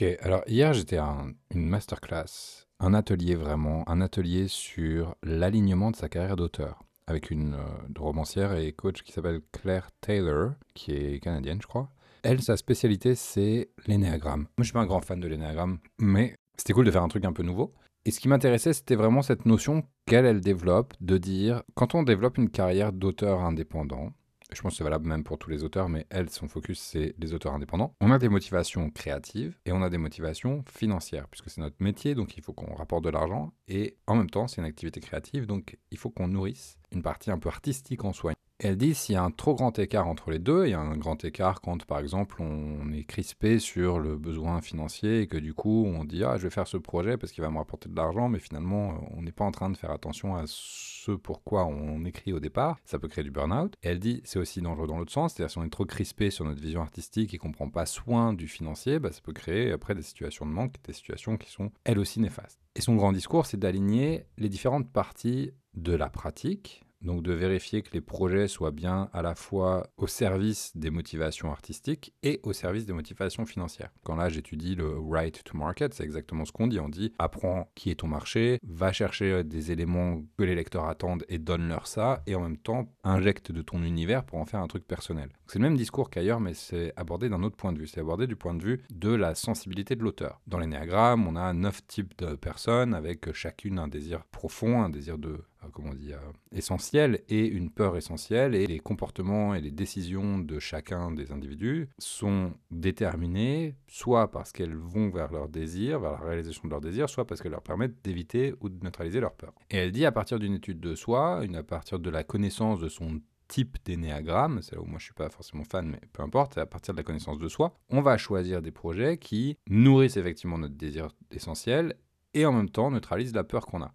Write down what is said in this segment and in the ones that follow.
Ok, alors hier j'étais à une masterclass, un atelier vraiment, un atelier sur l'alignement de sa carrière d'auteur, avec une euh, romancière et coach qui s'appelle Claire Taylor, qui est canadienne je crois. Elle, sa spécialité c'est l'énéagramme. Moi je suis pas un grand fan de l'énéagramme, mais c'était cool de faire un truc un peu nouveau. Et ce qui m'intéressait, c'était vraiment cette notion qu'elle, elle développe, de dire, quand on développe une carrière d'auteur indépendant, je pense que c'est valable même pour tous les auteurs, mais elle, son focus, c'est les auteurs indépendants. On a des motivations créatives et on a des motivations financières, puisque c'est notre métier, donc il faut qu'on rapporte de l'argent. Et en même temps, c'est une activité créative, donc il faut qu'on nourrisse une partie un peu artistique en soi. Elle dit s'il y a un trop grand écart entre les deux, il y a un grand écart quand par exemple on est crispé sur le besoin financier et que du coup on dit ah je vais faire ce projet parce qu'il va me rapporter de l'argent mais finalement on n'est pas en train de faire attention à ce pourquoi on écrit au départ, ça peut créer du burn-out. Elle dit c'est aussi dangereux dans l'autre sens, c'est-à-dire si on est trop crispé sur notre vision artistique et qu'on prend pas soin du financier, bah, ça peut créer après des situations de manque, des situations qui sont elles aussi néfastes. Et son grand discours c'est d'aligner les différentes parties de la pratique donc de vérifier que les projets soient bien à la fois au service des motivations artistiques et au service des motivations financières. Quand là j'étudie le right to market, c'est exactement ce qu'on dit. On dit apprends qui est ton marché, va chercher des éléments que les lecteurs attendent et donne-leur ça, et en même temps injecte de ton univers pour en faire un truc personnel. C'est le même discours qu'ailleurs, mais c'est abordé d'un autre point de vue. C'est abordé du point de vue de la sensibilité de l'auteur. Dans l'énéagramme, on a neuf types de personnes avec chacune un désir profond, un désir de comment euh, essentielle et une peur essentielle. Et les comportements et les décisions de chacun des individus sont déterminés soit parce qu'elles vont vers leur désir, vers la réalisation de leur désir, soit parce qu'elles leur permettent d'éviter ou de neutraliser leur peur. Et elle dit à partir d'une étude de soi, une, à partir de la connaissance de son type d'énéagramme, c'est là où moi je suis pas forcément fan, mais peu importe, à partir de la connaissance de soi, on va choisir des projets qui nourrissent effectivement notre désir essentiel et en même temps neutralisent la peur qu'on a.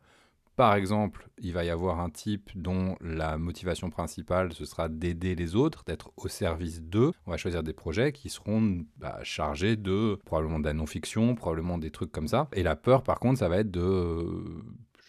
Par exemple, il va y avoir un type dont la motivation principale, ce sera d'aider les autres, d'être au service d'eux. On va choisir des projets qui seront bah, chargés de probablement de la non-fiction, probablement des trucs comme ça. Et la peur, par contre, ça va être de...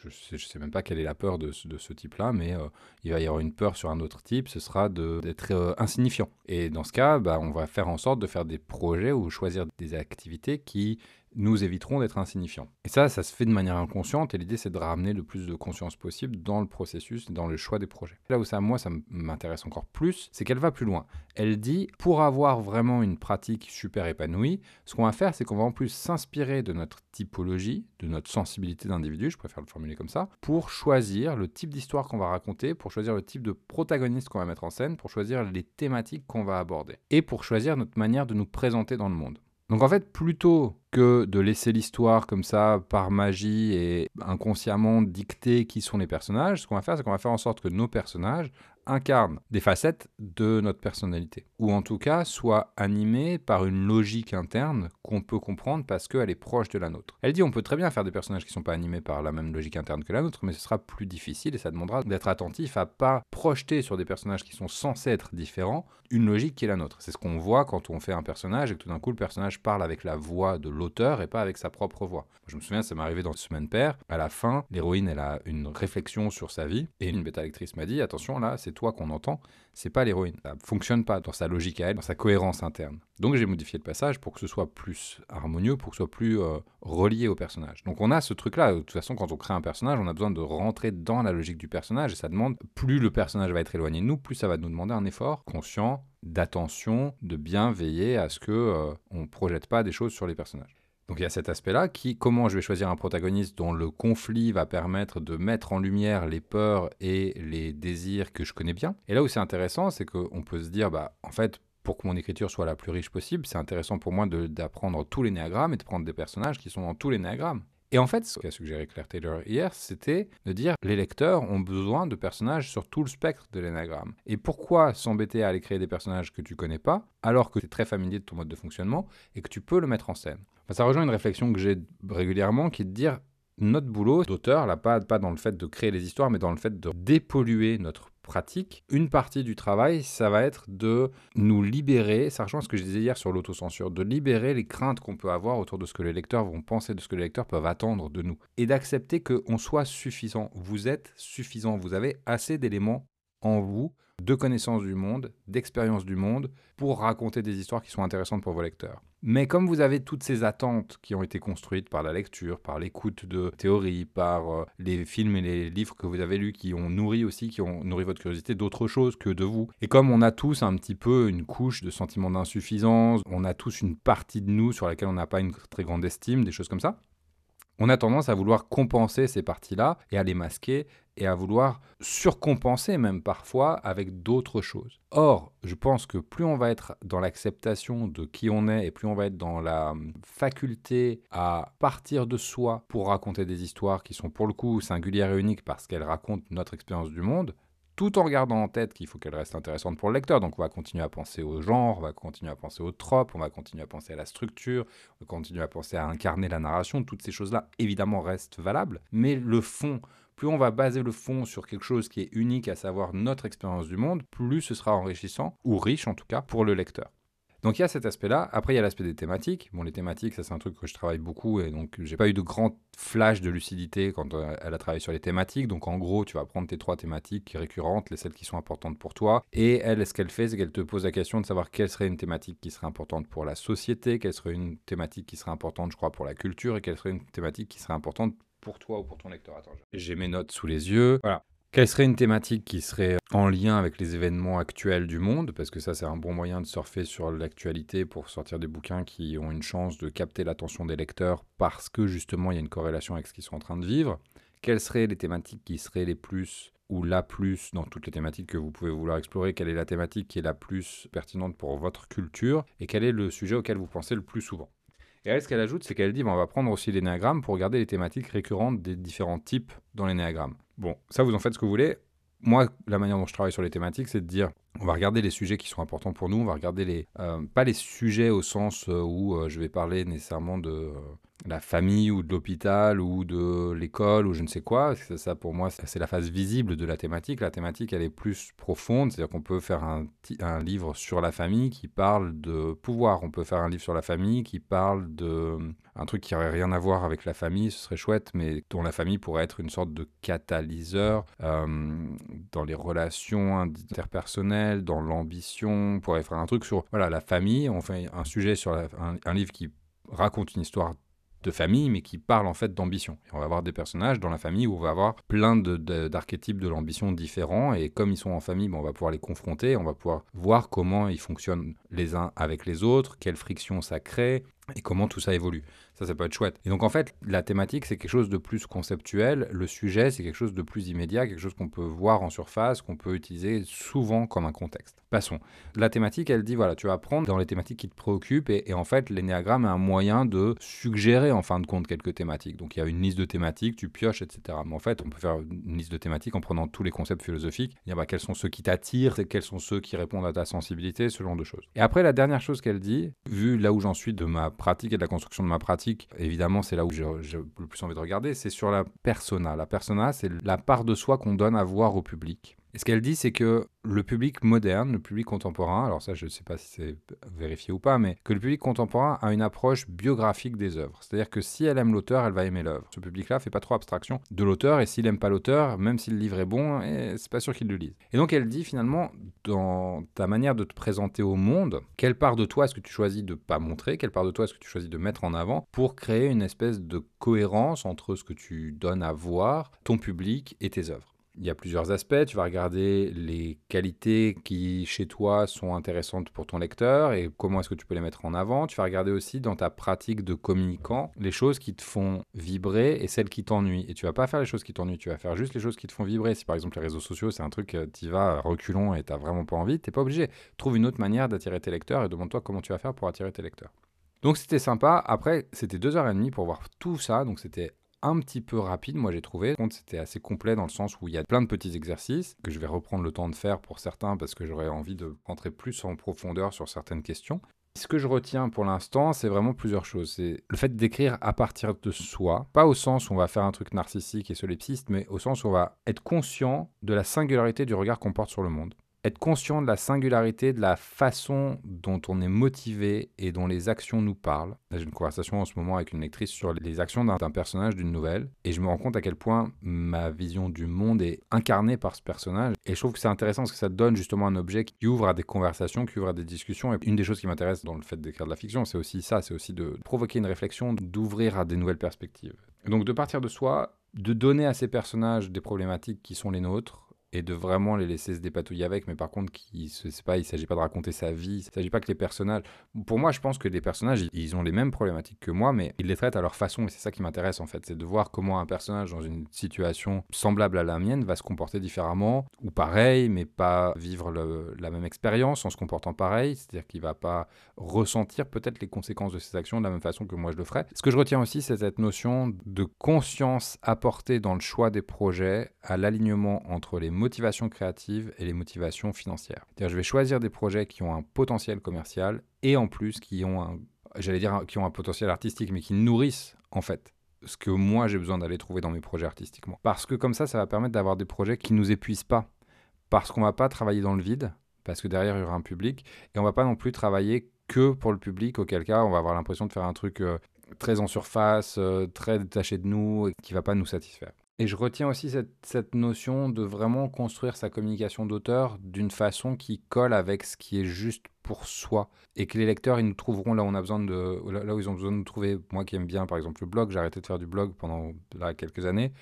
Je sais, sais même pas quelle est la peur de, ce type-là, mais euh, il va y avoir une peur sur un autre type, ce sera d'être euh, insignifiant. Et dans ce cas, bah, on va faire en sorte de faire des projets ou choisir des activités qui nous éviterons d'être insignifiants. Et ça, ça se fait de manière inconsciente, et l'idée c'est de ramener le plus de conscience possible dans le processus, dans le choix des projets. Là où ça, moi, ça m'intéresse encore plus, c'est qu'elle va plus loin. Elle dit, pour avoir vraiment une pratique super épanouie, ce qu'on va faire, c'est qu'on va en plus s'inspirer de notre typologie, de notre sensibilité d'individu, je préfère le formuler comme ça, pour choisir le type d'histoire qu'on va raconter, pour choisir le type de protagoniste qu'on va mettre en scène, pour choisir les thématiques qu'on va aborder, et pour choisir notre manière de nous présenter dans le monde. Donc en fait, plutôt que de laisser l'histoire comme ça par magie et inconsciemment dicter qui sont les personnages, ce qu'on va faire, c'est qu'on va faire en sorte que nos personnages incarnent des facettes de notre personnalité, ou en tout cas soient animés par une logique interne qu'on peut comprendre parce qu'elle est proche de la nôtre. Elle dit on peut très bien faire des personnages qui ne sont pas animés par la même logique interne que la nôtre, mais ce sera plus difficile et ça demandera d'être attentif à pas projeter sur des personnages qui sont censés être différents une logique qui est la nôtre. C'est ce qu'on voit quand on fait un personnage et que tout d'un coup le personnage parle avec la voix de l'auteur et pas avec sa propre voix. Je me souviens, ça m'est arrivé dans Semaine Père. À la fin, l'héroïne, elle a une réflexion sur sa vie et une bêta lectrice m'a dit attention là, c'est toi qu'on entend, c'est pas l'héroïne. Ça fonctionne pas dans sa logique à elle, dans sa cohérence interne. Donc j'ai modifié le passage pour que ce soit plus harmonieux, pour que ce soit plus euh, relié au personnage. Donc on a ce truc-là. De toute façon, quand on crée un personnage, on a besoin de rentrer dans la logique du personnage et ça demande, plus le personnage va être éloigné de nous, plus ça va nous demander un effort conscient d'attention, de bien veiller à ce que euh, on projette pas des choses sur les personnages. Donc il y a cet aspect-là qui, comment je vais choisir un protagoniste dont le conflit va permettre de mettre en lumière les peurs et les désirs que je connais bien. Et là où c'est intéressant, c'est qu'on peut se dire, bah en fait, pour que mon écriture soit la plus riche possible, c'est intéressant pour moi d'apprendre tous les néagrammes et de prendre des personnages qui sont dans tous les néagrammes. Et en fait, ce qu'a suggéré Claire Taylor hier, c'était de dire les lecteurs ont besoin de personnages sur tout le spectre de l'énagramme. Et pourquoi s'embêter à aller créer des personnages que tu connais pas, alors que tu es très familier de ton mode de fonctionnement et que tu peux le mettre en scène? Ça rejoint une réflexion que j'ai régulièrement qui est de dire notre boulot d'auteur, là, pas, pas dans le fait de créer les histoires, mais dans le fait de dépolluer notre pratique. Une partie du travail, ça va être de nous libérer, ça rejoint ce que je disais hier sur l'autocensure, de libérer les craintes qu'on peut avoir autour de ce que les lecteurs vont penser, de ce que les lecteurs peuvent attendre de nous. Et d'accepter qu'on soit suffisant. Vous êtes suffisant, vous avez assez d'éléments en vous de connaissances du monde, d'expérience du monde, pour raconter des histoires qui sont intéressantes pour vos lecteurs. Mais comme vous avez toutes ces attentes qui ont été construites par la lecture, par l'écoute de théories, par euh, les films et les livres que vous avez lus, qui ont nourri aussi, qui ont nourri votre curiosité d'autre chose que de vous, et comme on a tous un petit peu une couche de sentiment d'insuffisance, on a tous une partie de nous sur laquelle on n'a pas une très grande estime, des choses comme ça, on a tendance à vouloir compenser ces parties-là et à les masquer et à vouloir surcompenser même parfois avec d'autres choses. Or, je pense que plus on va être dans l'acceptation de qui on est et plus on va être dans la hum, faculté à partir de soi pour raconter des histoires qui sont pour le coup singulières et uniques parce qu'elles racontent notre expérience du monde, tout en gardant en tête qu'il faut qu'elle reste intéressante pour le lecteur. Donc on va continuer à penser au genre, on va continuer à penser aux tropes, on va continuer à penser à la structure, on va continuer à penser à incarner la narration. Toutes ces choses-là, évidemment, restent valables. Mais le fond, plus on va baser le fond sur quelque chose qui est unique, à savoir notre expérience du monde, plus ce sera enrichissant, ou riche en tout cas, pour le lecteur. Donc il y a cet aspect-là. Après, il y a l'aspect des thématiques. Bon, les thématiques, ça c'est un truc que je travaille beaucoup et donc j'ai pas eu de grand flash de lucidité quand euh, elle a travaillé sur les thématiques. Donc en gros, tu vas prendre tes trois thématiques récurrentes, les celles qui sont importantes pour toi. Et elle, ce qu'elle fait, c'est qu'elle te pose la question de savoir quelle serait une thématique qui serait importante pour la société, quelle serait une thématique qui serait importante, je crois, pour la culture et quelle serait une thématique qui serait importante pour toi ou pour ton lecteur. Attends, j'ai mes notes sous les yeux. Voilà. Quelle serait une thématique qui serait en lien avec les événements actuels du monde? Parce que ça, c'est un bon moyen de surfer sur l'actualité pour sortir des bouquins qui ont une chance de capter l'attention des lecteurs parce que justement, il y a une corrélation avec ce qu'ils sont en train de vivre. Quelles seraient les thématiques qui seraient les plus ou la plus dans toutes les thématiques que vous pouvez vouloir explorer Quelle est la thématique qui est la plus pertinente pour votre culture Et quel est le sujet auquel vous pensez le plus souvent? Et elle, ce qu'elle ajoute, c'est qu'elle dit on va prendre aussi les néagrammes pour regarder les thématiques récurrentes des différents types dans les néagrammes. Bon, ça, vous en faites ce que vous voulez. Moi, la manière dont je travaille sur les thématiques, c'est de dire on va regarder les sujets qui sont importants pour nous, on va regarder les. Euh, pas les sujets au sens euh, où euh, je vais parler nécessairement de la famille ou de l'hôpital ou de l'école ou je ne sais quoi. Ça, pour moi, c'est la phase visible de la thématique. La thématique, elle est plus profonde. C'est-à-dire qu'on peut faire un, un, livre sur la famille qui parle de pouvoir. On peut faire un livre sur la famille qui parle de un truc qui n'aurait rien à voir avec la famille. Ce serait chouette, mais dont la famille pourrait être une sorte de catalyseur euh, dans les relations interpersonnelles, dans l'ambition. On pourrait faire un truc sur voilà la famille. On fait un sujet sur un livre qui raconte une histoire de famille, mais qui parle en fait d'ambition. on va avoir des personnages dans la famille où on va avoir plein d'archétypes de, l'ambition différents, et comme ils sont en famille, on va pouvoir les confronter, on va pouvoir voir comment ils fonctionnent les uns avec les autres, quelle friction ça crée, et comment tout ça évolue. Ça, ça peut être chouette. Et donc, en fait, la thématique, c'est quelque chose de plus conceptuel. Le sujet, c'est quelque chose de plus immédiat, quelque chose qu'on peut voir en surface, qu'on peut utiliser souvent comme un contexte. Passons. La thématique, elle dit, voilà, tu vas prendre dans les thématiques qui te préoccupent, et, en fait, l'énéagramme est un moyen de suggérer, en fin de compte, quelques thématiques. Donc, il y a une liste de thématiques, tu pioches, etc. Mais en fait, on peut faire une liste de thématiques en prenant tous les concepts philosophiques, bah, quels sont ceux qui t'attirent, quels sont ceux qui répondent à ta sensibilité, ce genre de choses. Et après, la dernière chose qu'elle dit, vu là où j'en suis de ma pratique et de la construction de ma pratique, évidemment, c'est là où j'ai le plus envie de regarder, c'est sur la persona. La persona, c'est la part de soi qu'on donne à voir au public. Et ce qu'elle dit, c'est que le public moderne, le public contemporain, alors ça je ne sais pas si c'est vérifié ou pas, mais que le public contemporain a une approche biographique des œuvres. C'est-à-dire que si elle aime l'auteur, elle va aimer l'œuvre. Ce public-là fait pas trop abstraction de l'auteur, et s'il aime pas l'auteur, même si le livre est bon, eh, c'est pas sûr qu'il le lise. Et donc elle dit finalement, dans ta manière de te présenter au monde, quelle part de toi est-ce que tu choisis de pas montrer, quelle part de toi est-ce que tu choisis de mettre en avant pour créer une espèce de cohérence entre ce que tu donnes à voir, ton public et tes œuvres? Il y a plusieurs aspects. Tu vas regarder les qualités qui, chez toi, sont intéressantes pour ton lecteur et comment est-ce que tu peux les mettre en avant. Tu vas regarder aussi dans ta pratique de communicant les choses qui te font vibrer et celles qui t'ennuient. Et tu vas pas faire les choses qui t'ennuient, tu vas faire juste les choses qui te font vibrer. Si par exemple les réseaux sociaux, c'est un truc, euh, tu vas reculons et tu n'as vraiment pas envie, tu n'es pas obligé. Trouve une autre manière d'attirer tes lecteurs et demande-toi comment tu vas faire pour attirer tes lecteurs. Donc c'était sympa. Après, c'était deux heures et demie pour voir tout ça. Donc c'était un petit peu rapide, moi j'ai trouvé. Contre, c'était assez complet dans le sens où il y a plein de petits exercices que je vais reprendre le temps de faire pour certains parce que j'aurais envie de rentrer plus en profondeur sur certaines questions. Ce que je retiens pour l'instant, c'est vraiment plusieurs choses. C'est le fait d'écrire à partir de soi, pas au sens où on va faire un truc narcissique et solipsiste, mais au sens où on va être conscient de la singularité du regard qu'on porte sur le monde être conscient de la singularité de la façon dont on est motivé et dont les actions nous parlent. J'ai une conversation en ce moment avec une lectrice sur les actions d'un personnage d'une nouvelle et je me rends compte à quel point ma vision du monde est incarnée par ce personnage et je trouve que c'est intéressant parce que ça donne justement un objet qui ouvre à des conversations, qui ouvre à des discussions et une des choses qui m'intéresse dans le fait d'écrire de la fiction, c'est aussi ça, c'est aussi de provoquer une réflexion, d'ouvrir à des nouvelles perspectives. donc de partir de soi, de donner à ces personnages des problématiques qui sont les nôtres, et de vraiment les laisser se dépatouiller avec, mais par contre, il ne s'agit pas de raconter sa vie, il ne s'agit pas que les personnages... Pour moi, je pense que les personnages, ils ont les mêmes problématiques que moi, mais ils les traitent à leur façon, et c'est ça qui m'intéresse en fait, c'est de voir comment un personnage dans une situation semblable à la mienne va se comporter différemment, ou pareil, mais pas vivre la même expérience en se comportant pareil, c'est-à-dire qu'il va pas ressentir peut-être les conséquences de ses actions de la même façon que moi je le ferais. Ce que je retiens aussi, c'est cette notion de conscience apportée dans le choix des projets à l'alignement entre les motivations créatives et les motivations financières. Je vais choisir des projets qui ont un potentiel commercial et en plus qui ont un, j'allais dire, qui ont un potentiel artistique, mais qui nourrissent en fait ce que moi j'ai besoin d'aller trouver dans mes projets artistiquement. Parce que comme ça, ça va permettre d'avoir des projets qui nous épuisent pas. Parce qu'on va pas travailler dans le vide, parce que derrière il y aura un public, et on va pas non plus travailler que pour le public, auquel cas on va avoir l'impression de faire un truc euh, très en surface, euh, très détaché de nous, et qui va pas nous satisfaire. Et je retiens aussi cette, notion de vraiment construire sa communication d'auteur d'une façon qui colle avec ce qui est juste pour soi. Et que les lecteurs, ils nous trouveront là où, on a besoin de, là ils ont besoin de nous trouver. Moi qui aime bien, par exemple, le blog, j'ai arrêté de faire du blog pendant là, quelques années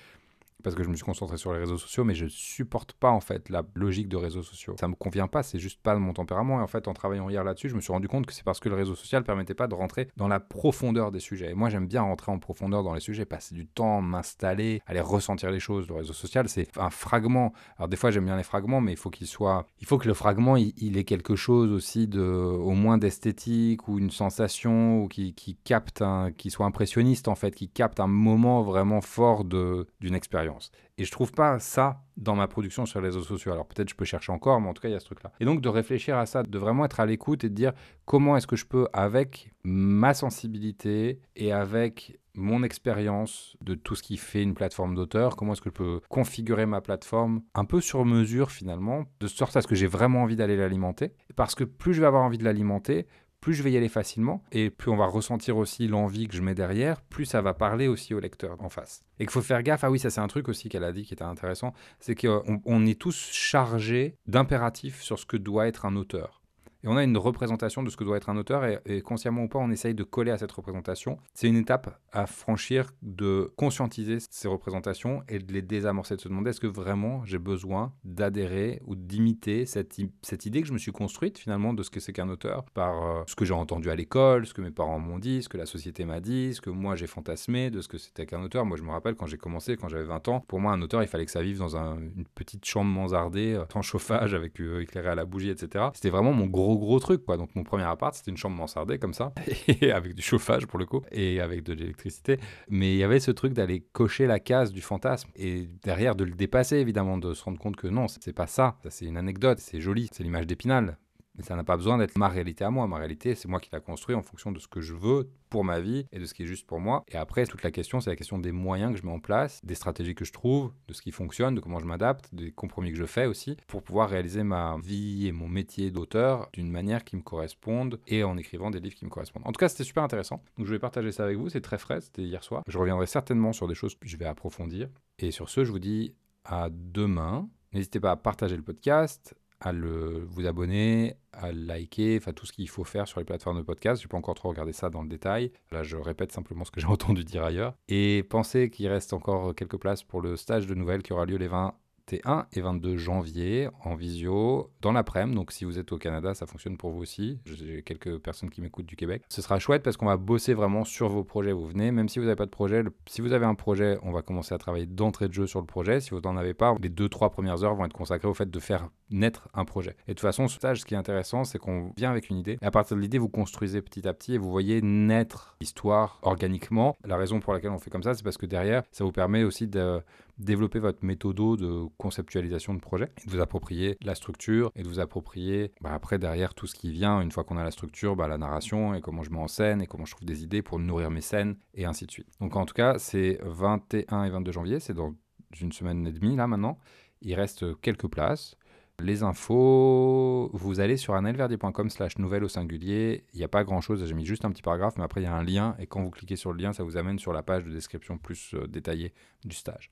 parce que je me suis concentré sur les réseaux sociaux, mais je supporte pas en fait la logique de réseaux sociaux. Ça me convient pas, c'est juste pas mon tempérament. Et en fait, en travaillant hier là-dessus, je me suis rendu compte que c'est parce que le réseau social permettait pas de rentrer dans la profondeur des sujets. Et moi, j'aime bien rentrer en profondeur dans les sujets, passer du temps, m'installer, aller ressentir les choses. Le réseau social, c'est un fragment. Alors des fois, j'aime bien les fragments, mais il faut qu'il soit, il faut que le fragment, il, ait quelque chose aussi de, au moins d'esthétique ou une sensation ou qui, qui capte, un, qui soit impressionniste en fait, qui capte un moment vraiment fort de d'une expérience. Et je trouve pas ça dans ma production sur les réseaux sociaux. Alors peut-être je peux chercher encore, mais en tout cas il y a ce truc-là. Et donc de réfléchir à ça, de vraiment être à l'écoute et de dire comment est-ce que je peux, avec ma sensibilité et avec mon expérience de tout ce qui fait une plateforme d'auteur, comment est-ce que je peux configurer ma plateforme un peu sur mesure finalement, de sorte à ce que j'ai vraiment envie d'aller l'alimenter. Parce que plus je vais avoir envie de l'alimenter, plus je vais y aller facilement et plus on va ressentir aussi l'envie que je mets derrière, plus ça va parler aussi au lecteur en face. Et qu'il faut faire gaffe, ah oui, ça c'est un truc aussi qu'elle a dit qui était intéressant, c'est qu'on on est tous chargés d'impératifs sur ce que doit être un auteur. Et on a une représentation de ce que doit être un auteur, et, consciemment ou pas, on essaye de coller à cette représentation. C'est une étape à franchir de conscientiser ces représentations et de les désamorcer, de se demander est-ce que vraiment j'ai besoin d'adhérer ou d'imiter cette, cette idée que je me suis construite finalement de ce que c'est qu'un auteur par euh, ce que j'ai entendu à l'école, ce que mes parents m'ont dit, ce que la société m'a dit, ce que moi j'ai fantasmé de ce que c'était qu'un auteur. Moi je me rappelle quand j'ai commencé, quand j'avais 20 ans, pour moi un auteur il fallait que ça vive dans une petite chambre mansardée, euh, sans chauffage, avec euh, éclairé à la bougie, etc. C'était vraiment mon gros gros truc quoi. Donc mon premier appart c'était une chambre mansardée comme ça et avec du chauffage pour le coup et avec de l'électricité. Mais il y avait ce truc d'aller cocher la case du fantasme et derrière de le dépasser évidemment, de se rendre compte que non c'est pas ça. Ça c'est une anecdote, c'est joli, c'est l'image d'Épinal. Mais ça n'a pas besoin d'être ma réalité à moi. Ma réalité, c'est moi qui la construis en fonction de ce que je veux pour ma vie et de ce qui est juste pour moi. Et après, toute la question, c'est la question des moyens que je mets en place, des stratégies que je trouve, de ce qui fonctionne, de comment je m'adapte, des compromis que je fais aussi, pour pouvoir réaliser ma vie et mon métier d'auteur d'une manière qui me corresponde et en écrivant des livres qui me correspondent. En tout cas, c'était super intéressant. Donc, je vais partager ça avec vous. C'est très frais. C'était hier soir. Je reviendrai certainement sur des choses que je vais approfondir. Et sur ce, je vous dis à demain. N'hésitez pas à partager le podcast, à le, vous abonner, à liker, enfin tout ce qu'il faut faire sur les plateformes de podcast. Je n'ai pas encore trop regardé ça dans le détail. Là, je répète simplement ce que j'ai entendu dire ailleurs. Et pensez qu'il reste encore quelques places pour le stage de nouvelles qui aura lieu les 20, 21 et 22 janvier en visio dans l'après-midi. Donc si vous êtes au Canada, ça fonctionne pour vous aussi. J'ai quelques personnes qui m'écoutent du Québec. Ce sera chouette parce qu'on va bosser vraiment sur vos projets. Vous venez, même si vous n'avez pas de projet, si vous avez un projet, on va commencer à travailler d'entrée de jeu sur le projet. Si vous n'en avez pas, les deux, trois premières heures vont être consacrées au fait de faire naître un projet. Et de toute façon, ce stage, ce qui est intéressant, c'est qu'on vient avec une idée. Et à partir de l'idée, vous construisez petit à petit et vous voyez naître l'histoire organiquement. La raison pour laquelle on fait comme ça, c'est parce que derrière, ça vous permet aussi de développer votre méthode de conceptualisation de projet, et de vous approprier la structure et de vous approprier bah, après derrière tout ce qui vient, une fois qu'on a la structure, bah, la narration et comment je mets en scène et comment je trouve des idées pour nourrir mes scènes et ainsi de suite. Donc en tout cas, c'est 21 et 22 janvier, c'est dans une semaine et demie là maintenant. Il reste quelques places. Les infos, vous allez sur annelverdier.com slash nouvelle au singulier. Il n'y a pas grand chose, j'ai mis juste un petit paragraphe, mais après il y a un lien et quand vous cliquez sur le lien, ça vous amène sur la page de description plus euh, détaillée du stage.